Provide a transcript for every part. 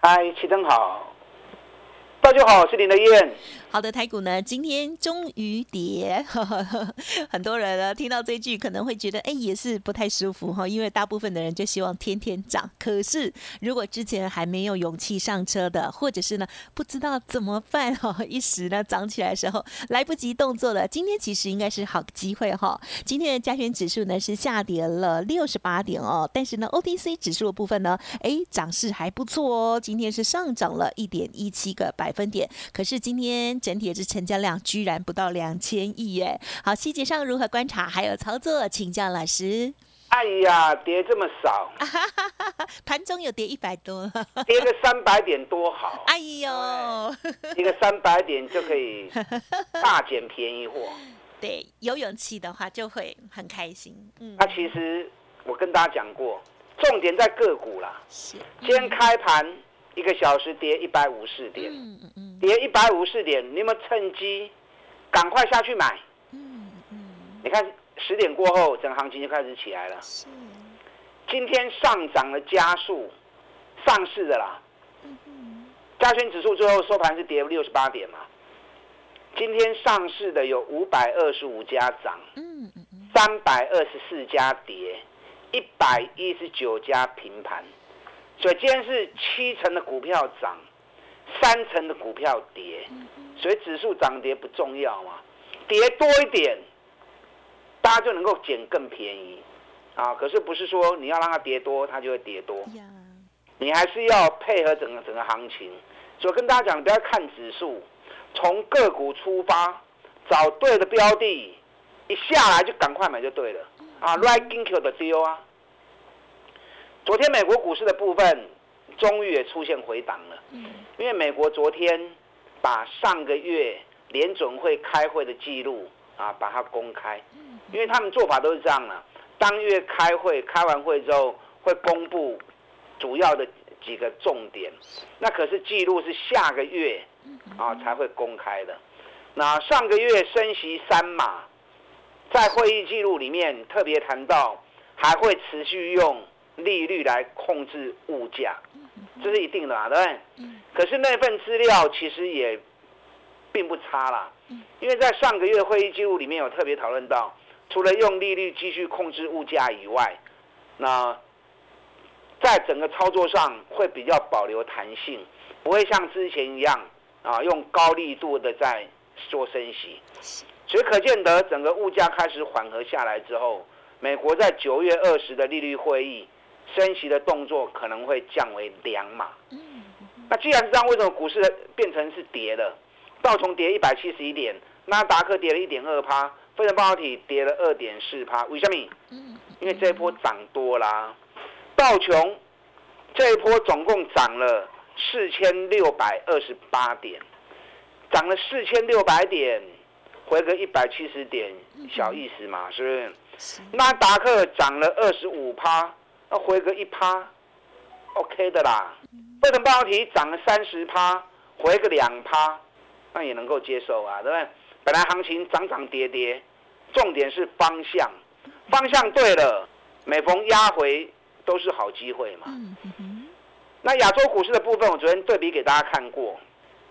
嗨，齐真好，大家好，我是林德燕。好的，台股呢今天终于跌，很多人呢听到这句可能会觉得，哎，也是不太舒服哈，因为大部分的人就希望天天涨。可是如果之前还没有勇气上车的，或者是呢不知道怎么办哈，一时呢涨起来的时候来不及动作的，今天其实应该是好机会哈。今天的加权指数呢是下跌了六十八点哦，但是呢 OTC 指数的部分呢，哎，涨势还不错哦，今天是上涨了一点一七个百分点。可是今天。整体的成交量居然不到两千亿耶！好，细节上如何观察还有操作，请教老师。哎呀，跌这么少，盘中有跌一百多，跌个三百点多好。哎呦，一个三百点就可以 大捡便宜货。对，有勇气的话就会很开心。嗯，那其实我跟大家讲过，重点在个股啦。是，今天开盘一个小时跌一百五十点。嗯嗯嗯。跌一百五十点，你们趁机赶快下去买。嗯嗯，你看十点过后，整行情就开始起来了。是。今天上涨的加速，上市的啦。嗯加权指数最后收盘是跌六十八点嘛。今天上市的有五百二十五家涨。三百二十四家跌，一百一十九家平盘。所以今天是七成的股票涨。三成的股票跌，所以指数涨跌不重要嘛，跌多一点，大家就能够捡更便宜啊。可是不是说你要让它跌多，它就会跌多，你还是要配合整个整个行情。所以跟大家讲，不要看指数，从个股出发，找对的标的，一下来就赶快买就对了啊。Right Ginkgo 的 deal 啊，昨天美国股市的部分。终于也出现回档了，嗯。因为美国昨天把上个月联准会开会的记录啊，把它公开，因为他们做法都是这样的，当月开会，开完会之后会公布主要的几个重点，那可是记录是下个月啊才会公开的。那上个月升息三码，在会议记录里面特别谈到，还会持续用利率来控制物价。这是一定的啊，对不对？可是那份资料其实也并不差啦，因为在上个月会议记录里面有特别讨论到，除了用利率继续控制物价以外，那在整个操作上会比较保留弹性，不会像之前一样啊用高力度的在做升息。所以可见得整个物价开始缓和下来之后，美国在九月二十的利率会议。升息的动作可能会降为两码。那既然是这样，为什么股市变成是跌的？道琼跌一百七十一点，纳达克跌了一点二趴，非成半导体跌了二点四趴。为什么？因为这一波涨多啦。道琼这一波总共涨了四千六百二十八点，涨了四千六百点，回个一百七十点，小意思嘛，是不是？纳达克涨了二十五趴。那回个一趴，OK 的啦。为成半导体涨了三十趴，回个两趴，那也能够接受啊，对不对？本来行情涨涨跌跌，重点是方向，方向对了，每逢压回都是好机会嘛。那亚洲股市的部分，我昨天对比给大家看过，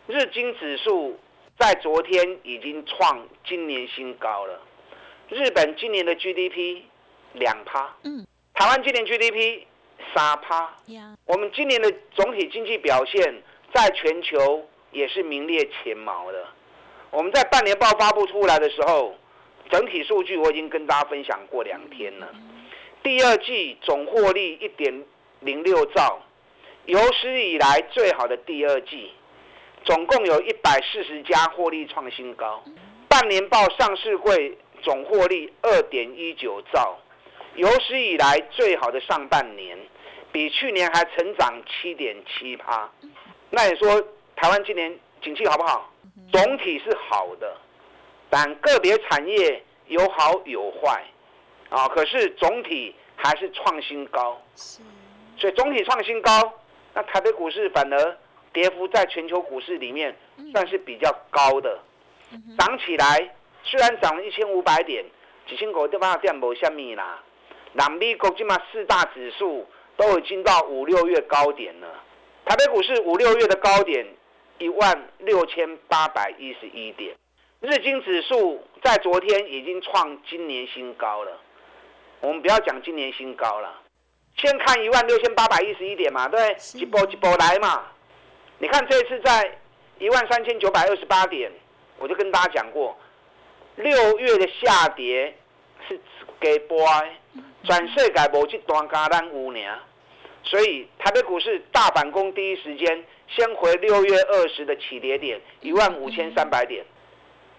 日经指数在昨天已经创今年新高了。日本今年的 GDP 两趴。嗯。台湾今年 GDP 三趴，我们今年的总体经济表现在全球也是名列前茅的。我们在半年报发布出来的时候，整体数据我已经跟大家分享过两天了。第二季总获利一点零六兆，有史以来最好的第二季，总共有一百四十家获利创新高。半年报上市会总获利二点一九兆。有史以来最好的上半年，比去年还成长七点七趴。那你说台湾今年景气好不好？总体是好的，但个别产业有好有坏啊。可是总体还是创新高，所以总体创新高，那台北股市反而跌幅在全球股市里面算是比较高的，涨起来虽然涨了一千五百点，几千个地方点无虾米啦。南美国际嘛四大指数都已经到五六月高点了，台北股市五六月的高点一万六千八百一十一点，日经指数在昨天已经创今年新高了。我们不要讲今年新高了，先看一万六千八百一十一点嘛，对，一波一波来嘛。你看这次在一万三千九百二十八点，我就跟大家讲过，六月的下跌是给波。转世界无这段加咱有呢，所以台北股市大反攻，第一时间先回六月二十的起跌点一万五千三百点，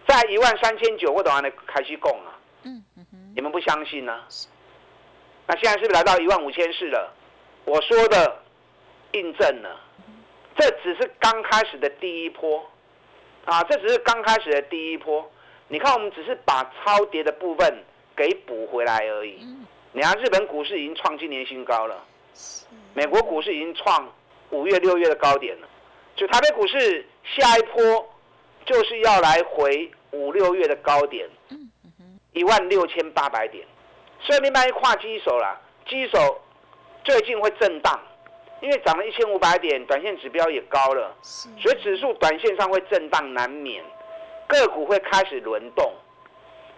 在一万三千九，我等下呢开始供啊。嗯嗯你们不相信呢？那现在是不是来到一万五千四了？我说的印证了，这只是刚开始的第一波啊，这只是刚开始的第一波。你看，我们只是把超跌的部分给补回来而已。你看，日本股市已经创今年新高了，美国股市已经创五月、六月的高点了，就台北股市下一波就是要来回五六月的高点，一万六千八百点，所以你买跨基手了，基手最近会震荡，因为涨了一千五百点，短线指标也高了，所以指数短线上会震荡难免，个股会开始轮动，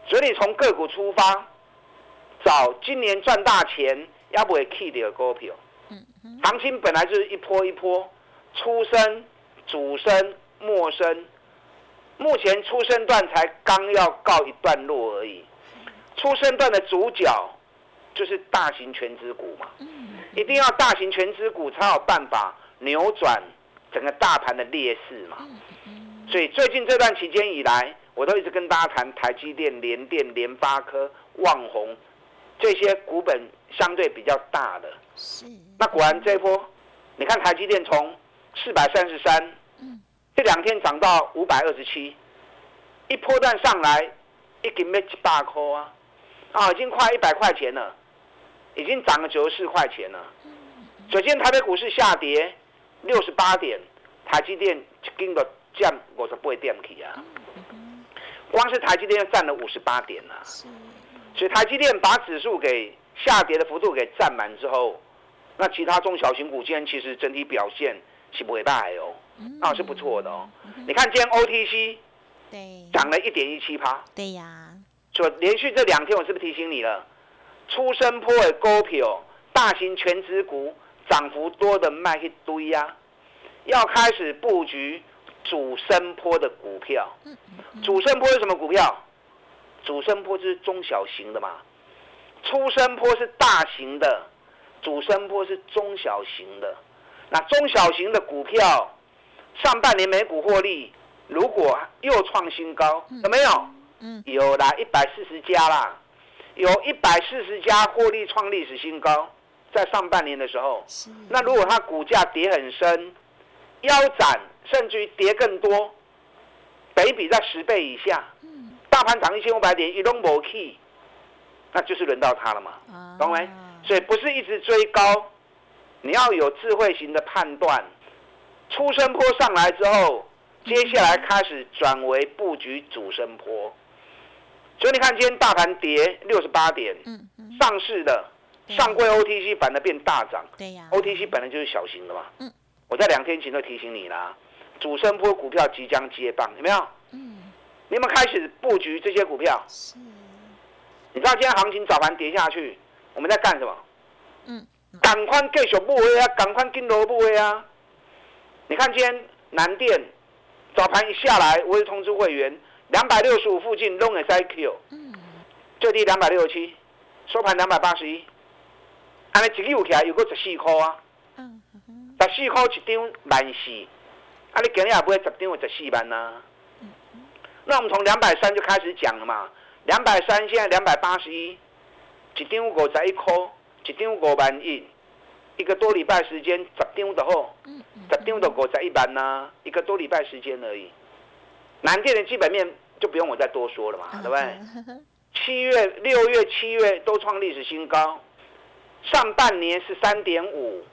所以你从个股出发。找今年赚大钱要不会 key 的股票，行情本来就是一波一波，初升、主升、末升，目前初升段才刚要告一段落而已。初升段的主角就是大型全资股嘛，一定要大型全资股才有办法扭转整个大盘的劣势嘛。所以最近这段期间以来，我都一直跟大家谈台积电、联电、联发科、旺宏。这些股本相对比较大的，是。那果然这一波，你看台积电从四百三十三，这两天涨到五百二十七，一波段上来，一斤没几百块啊，啊，已经快一百块钱了，已经涨了九十四块钱了。首先台北股市下跌六十八点，台积电一斤都降五十八点去啊，光是台积电占了五十八点啊。所以台积电把指数给下跌的幅度给占满之后，那其他中小型股今天其实整体表现是不会大哦，那是不错的哦。你看今天 OTC 对涨了一点一七趴，对呀。所以连续这两天我是不是提醒你了？出生坡的股票，大型全职股涨幅多的卖一堆呀，要开始布局主升坡的股票。主升坡是什么股票？主升坡是中小型的嘛，初升坡是大型的，主升坡是中小型的。那中小型的股票，上半年每股获利如果又创新高，有没有？嗯，有啦，一百四十家啦，有一百四十家获利创历史新高，在上半年的时候。那如果它股价跌很深，腰斩，甚至于跌更多，北比在十倍以下。大盘涨一千五百点，一动不起，那就是轮到它了嘛，懂没？所以不是一直追高，你要有智慧型的判断。出生坡上来之后，接下来开始转为布局主升坡。所以你看今天大盘跌六十八点，上市的上柜 OTC 反而变大涨。对呀，OTC 本来就是小型的嘛。嗯，我在两天前都提醒你啦，主升坡股票即将接棒，有没有？你们开始布局这些股票，是。你知道今天行情早盘跌下去，我们在干什么？嗯。赶快继续布位啊！赶快进罗布位啊！你看今天南电早盘一下来，我就通知会员，两百六十五附近 long S I Q，嗯。最低两百六十七，收盘两百八十一。安尼一个有起来有个十四块啊。嗯十四块一张万四，啊！你今日也买十张有十四万呐。那我们从两百三就开始讲了嘛，两百三现在两百八十一，一张五十一块，一张五万一，一个多礼拜时间，十张的后，十张的五十一万呐，一个多礼拜时间而已。南电的基本面就不用我再多说了嘛，对不对？七月、六月、七月都创历史新高，上半年是三点五，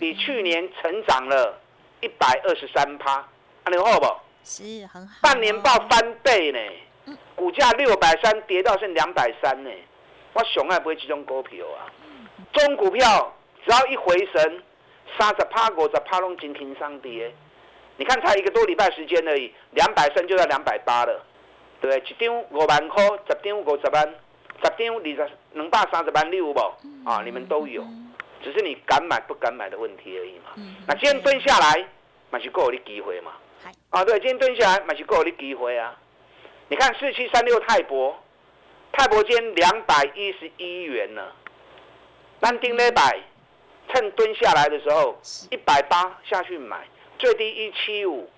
比去年成长了一百二十三趴，你好不？是很好。半年报翻倍呢，股价六百三跌到剩两百三呢，我熊爱不会集中股票啊，中股票。只要一回神，三十趴、五十趴拢今天上跌。你看才一个多礼拜时间而已，两百三就到两百八了，对不对？一张五万块，十张五十万，十张二十两百三十万，你有无？啊，你们都有，只是你敢买不敢买的问题而已嘛。那今天蹲下来，嘛是够你机会嘛。啊，对，今天蹲下来，嘛是够你机会啊。你看四七三六泰博，泰博今天两百一十一元呢，单丁礼拜。趁蹲下来的时候，一百八下去买，最低一七五，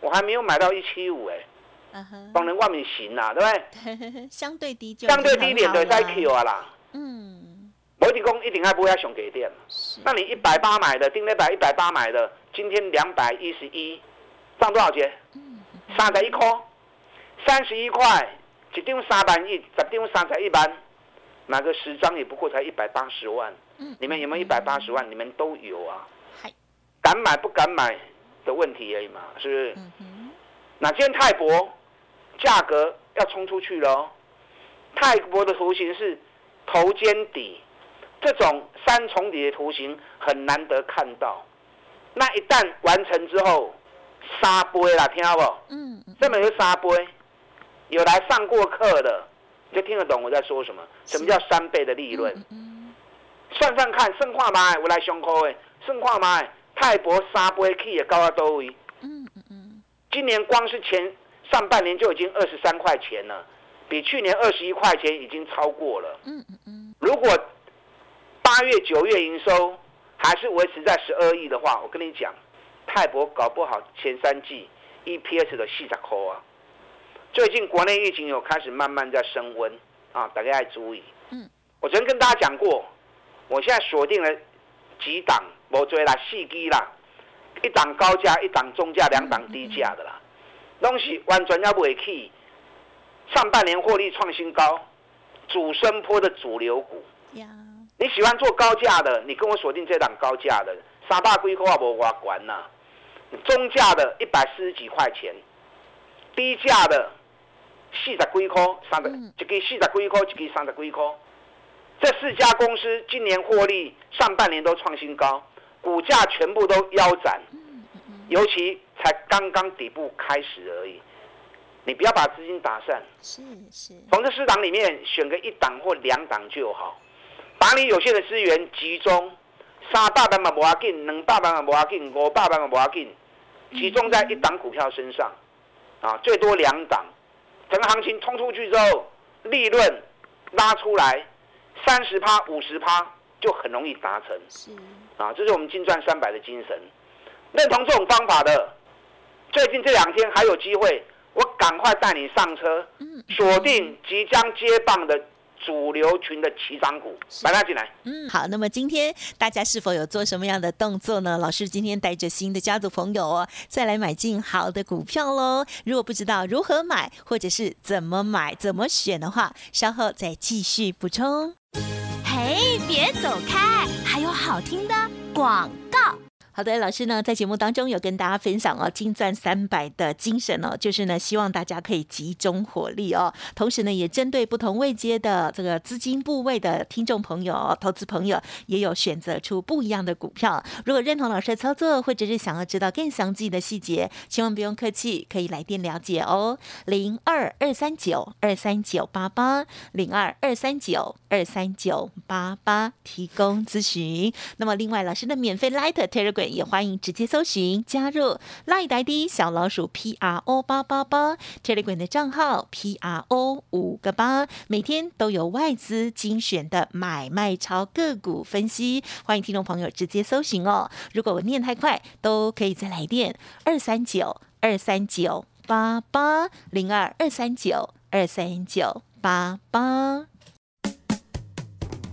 我还没有买到一七五哎，帮人外面行啊，对不对？相对低就相对低点的再 Q 啊啦，嗯，摩地公一定还不会要熊给电那你一百八买的，定那百一百八买的，今天两百一十一，涨多少钱？三十一块，三十一块，一张三万一，十张三十一万，买个十张也不过才一百八十万。你们有没有一百八十万？你们都有啊。敢买不敢买的问题而已嘛，是不是？那今天泰博价格要冲出去了。泰博的图形是头肩底，这种三重底的图形很难得看到。那一旦完成之后，沙杯啦，听到不？嗯。这么是沙杯，有来上过课的你就听得懂我在说什么。什么叫三倍的利润？算算看，生化买我来胸口诶，生化买泰博沙杯 K 也高到多位。嗯嗯嗯。今年光是前上半年就已经二十三块钱了，比去年二十一块钱已经超过了。嗯嗯嗯。如果八月九月营收还是维持在十二亿的话，我跟你讲，泰博搞不好前三季 EPS 的四十块啊。最近国内疫情有开始慢慢在升温啊，大家要注意。嗯。我昨天跟大家讲过。我现在锁定了几档，无追啦，四基啦，一档高价，一档中价，两档低价的啦。东西完全要不起，上半年获利创新高，主升坡的主流股。你喜欢做高价的，你跟我锁定这档高价的，三百几块我无我管呐。中价的一百四十几块钱，低价的四十几块，三十，一个四十几块，一个三十几块。这四家公司今年获利上半年都创新高，股价全部都腰斩，尤其才刚刚底部开始而已。你不要把资金打散，是是，从这四档里面选个一档或两档就好，把你有限的资源集中，三百万嘛无要紧，两百万嘛无要紧，五百万嘛无要紧，集中在一档股票身上，啊，最多两档，整个行情冲出去之后，利润拉出来。三十趴、五十趴就很容易达成，是啊，这是我们金赚三百的精神。认同这种方法的，最近这两天还有机会，我赶快带你上车，锁定即将接棒的。主流群的起涨股，把它进来。嗯，好。那么今天大家是否有做什么样的动作呢？老师今天带着新的家族朋友哦，再来买进好的股票喽。如果不知道如何买，或者是怎么买、怎么选的话，稍后再继续补充。嘿，别走开，还有好听的广告。好的，老师呢在节目当中有跟大家分享哦，金钻三百的精神哦，就是呢希望大家可以集中火力哦，同时呢也针对不同位阶的这个资金部位的听众朋友、投资朋友，也有选择出不一样的股票。如果认同老师的操作，或者是想要知道更详细的细节，千万不用客气，可以来电了解哦，零二二三九二三九八八零二二三九二三九八八提供咨询。那么另外，老师的免费 Light Telegram。也欢迎直接搜寻加入赖 ID 小老鼠 P R O 八八八 Telegram 的账号 P R O 五个八，每天都有外资精选的买卖超个股分析，欢迎听众朋友直接搜寻哦。如果我念太快，都可以再来电二三九二三九八八零二二三九二三九八八。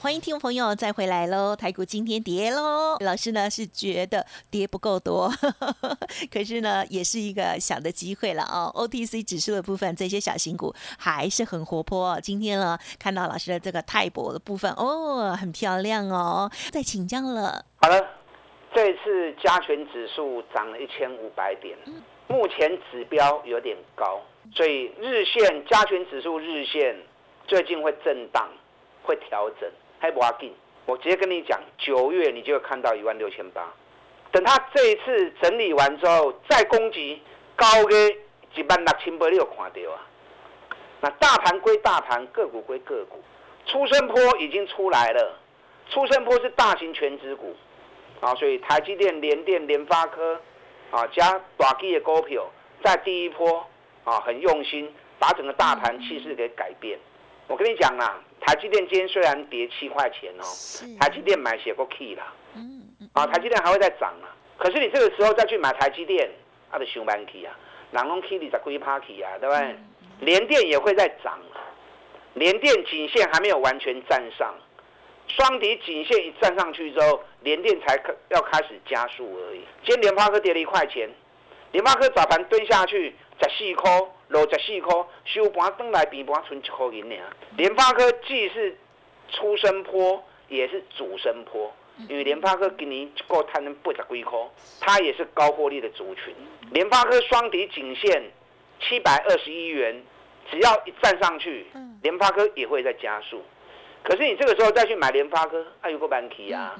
欢迎听众朋友再回来喽！台股今天跌喽，老师呢是觉得跌不够多，可是呢也是一个小的机会了哦。OTC 指数的部分，这些小型股还是很活泼。今天呢看到老师的这个泰博的部分哦，很漂亮哦。再请教了。好了，这次加权指数涨了一千五百点，目前指标有点高，所以日线加权指数日线最近会震荡，会调整。还不要紧，我直接跟你讲，九月你就会看到一万六千八。等它这一次整理完之后，再攻击高嘅一万六千八，你有看到啊？那大盘归大盘，个股归个股，出生坡已经出来了。出生坡是大型全指股啊，所以台积电、联电、联发科啊，加大基的股票，在第一波啊，很用心把整个大盘气势给改变。我跟你讲啦。台积电今天虽然跌七块钱哦，台积电买写过 key 啦，嗯啊，台积电还会再涨啊。可是你这个时候再去买台积电，它的熊板 key 啊，南龙 key 你在龟 party 啊，对不对？联电也会再涨啊，联电颈线还没有完全站上，双底颈线一站上去之后，联电才要开始加速而已。今天联发科跌了一块钱，联发科早盘蹲下去十四块。落十四块，收盘登来平盘存一块银尔。联发科既是出生坡，也是主升坡，因为联发科今年一个摊能八十几块，它也是高获利的族群。联发科双底颈线七百二十一元，只要一站上去，联发科也会在加速。可是你这个时候再去买联发科，还有个问题啊，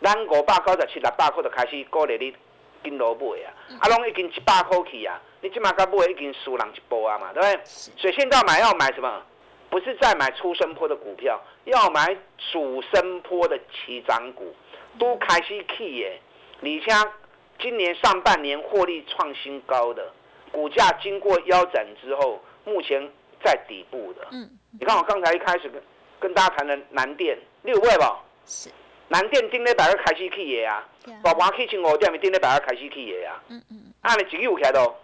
咱五百九十七、六百块就开始鼓励你跟落买啊，啊，拢已经一百块去啊。你起码该不会已经输人一波啊嘛，对不对？所以现在买要买什么？不是在买出生坡的股票，要买主升坡的起涨股，都开始起耶。你像今年上半年获利创新高的股价，经过腰斩之后，目前在底部的。嗯。你看我刚才一开始跟跟大家谈的南电六位吧？是。南电今日大家开始起的啊！大盘起千五点，咪今日大家开始起的啊！嗯嗯。按你几个有开到？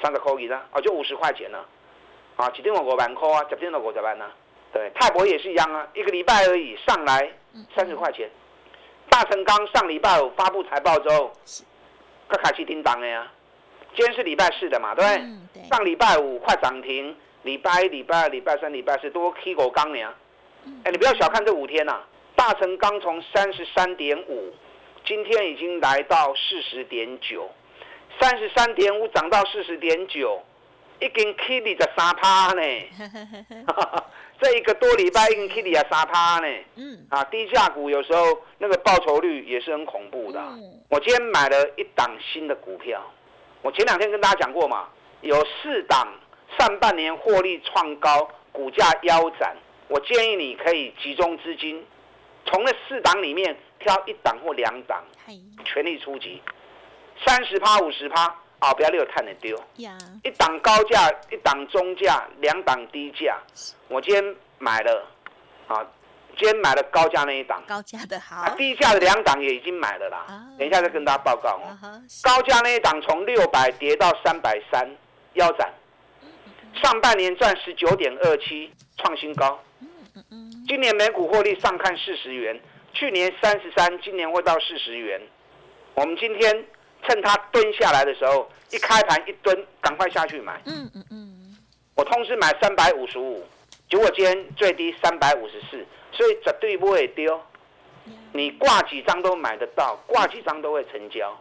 三十块钱啦，哦，就五十块钱了，啊，几天我五万块啊，几天我五十万呢？对，泰博也是一样啊，一个礼拜而已，上来三十块钱。大成钢上礼拜五发布财报之后，个开始叮当的呀。今天是礼拜四的嘛，对不对？上礼拜五快涨停，礼拜一、礼拜二、礼拜三、礼拜四都 K 狗钢呢。哎，你不要小看这五天呐，大成刚从三十三点五，今天已经来到四十点九。三十三点五涨到四十点九，已经 K 你在三趴呢。这一个多礼拜已经 K 你啊三趴呢。嗯。啊，低价股有时候那个报酬率也是很恐怖的。我今天买了一档新的股票，我前两天跟大家讲过嘛，有四档上半年获利创高，股价腰斩。我建议你可以集中资金，从那四档里面挑一档或两档，全力出击。三十趴五十趴，啊，不要六探的丢。一档高价，一档中价，两档低价。我今天买了，啊，今天买了高价那一档。高价的好。低价的两档也已经买了啦。等一下再跟大家报告哦。高价那一档从六百跌到三百三，腰斩。上半年赚十九点二七，创新高。今年每股获利上看四十元，去年三十三，今年会到四十元。我们今天。趁它蹲下来的时候，一开盘一蹲，赶快下去买。嗯嗯嗯。我通知买三百五十五，结果今天最低三百五十四，所以绝对不会丢。你挂几张都买得到，挂几张都会成交。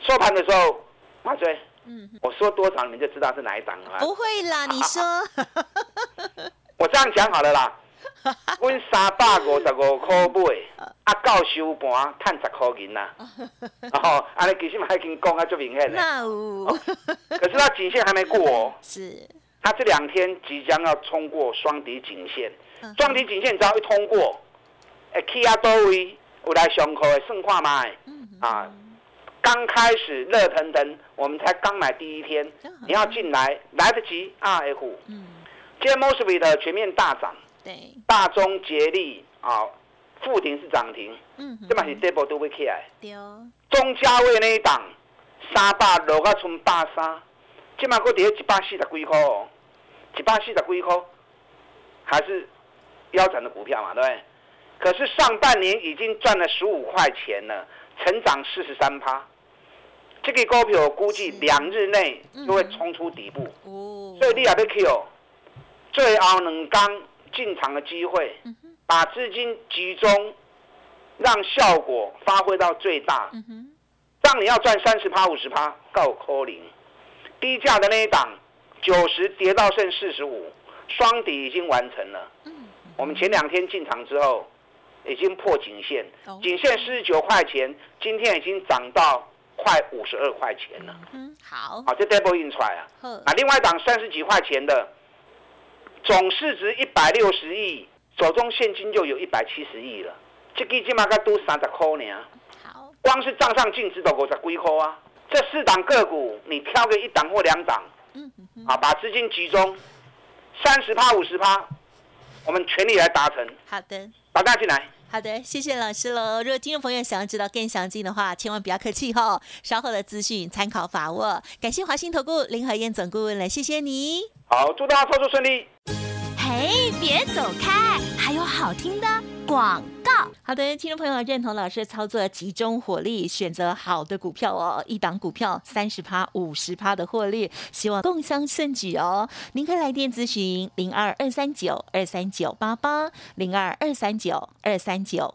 收盘的时候，马追，嗯，我说多少你们就知道是哪一档了。不会啦，你说。我这样讲好了啦。阮三百五十五块买，啊到收盘赚十块银呐。哦，安尼其实嘛已经讲啊，足明显的。那有。可是它颈线还没过哦。是。它这两天即将要冲过双底颈线，双底颈线只要一通过，哎，起啊多位有来上课的算看卖。啊，刚开始热腾腾，我们才刚买第一天，你要进来来得及啊，F。嗯。今天 Mosby 的全面大涨。大中捷力啊，附顶是涨停，嗯，这嘛是这波都会起来。对哦。中价位那一档，三百落到从八三，这嘛搁跌一百四十几块哦，一百四十几块，还是腰斩的股票嘛，对不对？可是上半年已经赚了十五块钱了，成长四十三趴，这个股票估计两日内就会冲出底部。哦。所以你也要 Q，最后两刚。进场的机会，把资金集中，让效果发挥到最大。让你要赚三十趴、五十趴，够扣零。低价的那一档，九十跌到剩四十五，双底已经完成了。我们前两天进场之后，已经破颈线，颈线四十九块钱，今天已经涨到快五十二块钱了。嗯，好，好，这 double 印出来啊。啊，另外一档三十几块钱的。总市值一百六十亿，手中现金就有一百七十亿了。这个金嘛，该都三十块呢。好，光是账上净值都五十几块啊。这四档个股，你挑个一档或两档，嗯嗯啊，把资金集中，三十趴、五十趴，我们全力来达成。好的，把大家进来。好的，谢谢老师喽。如果听众朋友想要知道更详尽的话，千万不要客气哈，稍后的资讯参考把握。感谢华兴投顾林和燕总顾问了，谢谢你。好，祝大家操作顺利。嘿，别走开，还有好听的广告。好的，听众朋友认同老师的操作，集中火力选择好的股票哦，一档股票三十趴、五十趴的获利，希望共商盛举哦。您可以来电咨询零二二三九二三九八八零二二三九二三九。